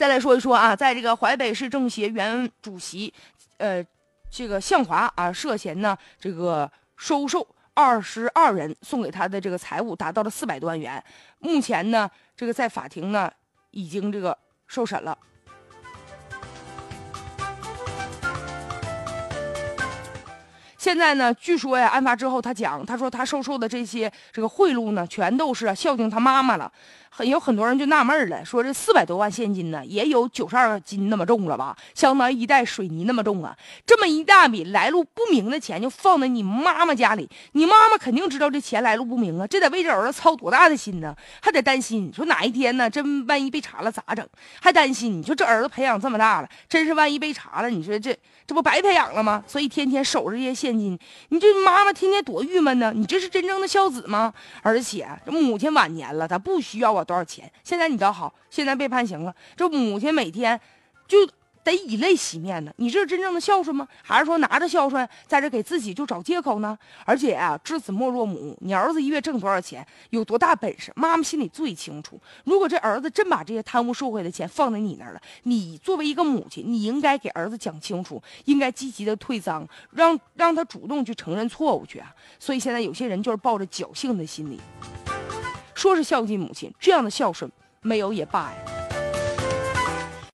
再来说一说啊，在这个淮北市政协原主席，呃，这个向华啊，涉嫌呢这个收受二十二人送给他的这个财物达到了四百多万元，目前呢，这个在法庭呢已经这个受审了。现在呢，据说呀，案发之后他讲，他说他收受的这些这个贿赂呢，全都是孝敬他妈妈了。很有很多人就纳闷了，说这四百多万现金呢，也有九十二斤那么重了吧？相当于一袋水泥那么重啊！这么一大笔来路不明的钱就放在你妈妈家里，你妈妈肯定知道这钱来路不明啊！这得为这儿子操多大的心呢？还得担心，说哪一天呢，真万一被查了咋整？还担心，你说这儿子培养这么大了，真是万一被查了，你说这这不白培养了吗？所以天天守着这些现金，你这妈妈天天多郁闷呢！你这是真正的孝子吗？而且这母亲晚年了，她不需要啊。多少钱？现在你倒好，现在被判刑了。这母亲每天就得以泪洗面呢。你这是真正的孝顺吗？还是说拿着孝顺在这给自己就找借口呢？而且啊，知子莫若母。你儿子一月挣多少钱，有多大本事，妈妈心里最清楚。如果这儿子真把这些贪污受贿的钱放在你那儿了，你作为一个母亲，你应该给儿子讲清楚，应该积极的退赃，让让他主动去承认错误去啊。所以现在有些人就是抱着侥幸的心理。说是孝敬母亲，这样的孝顺没有也罢呀。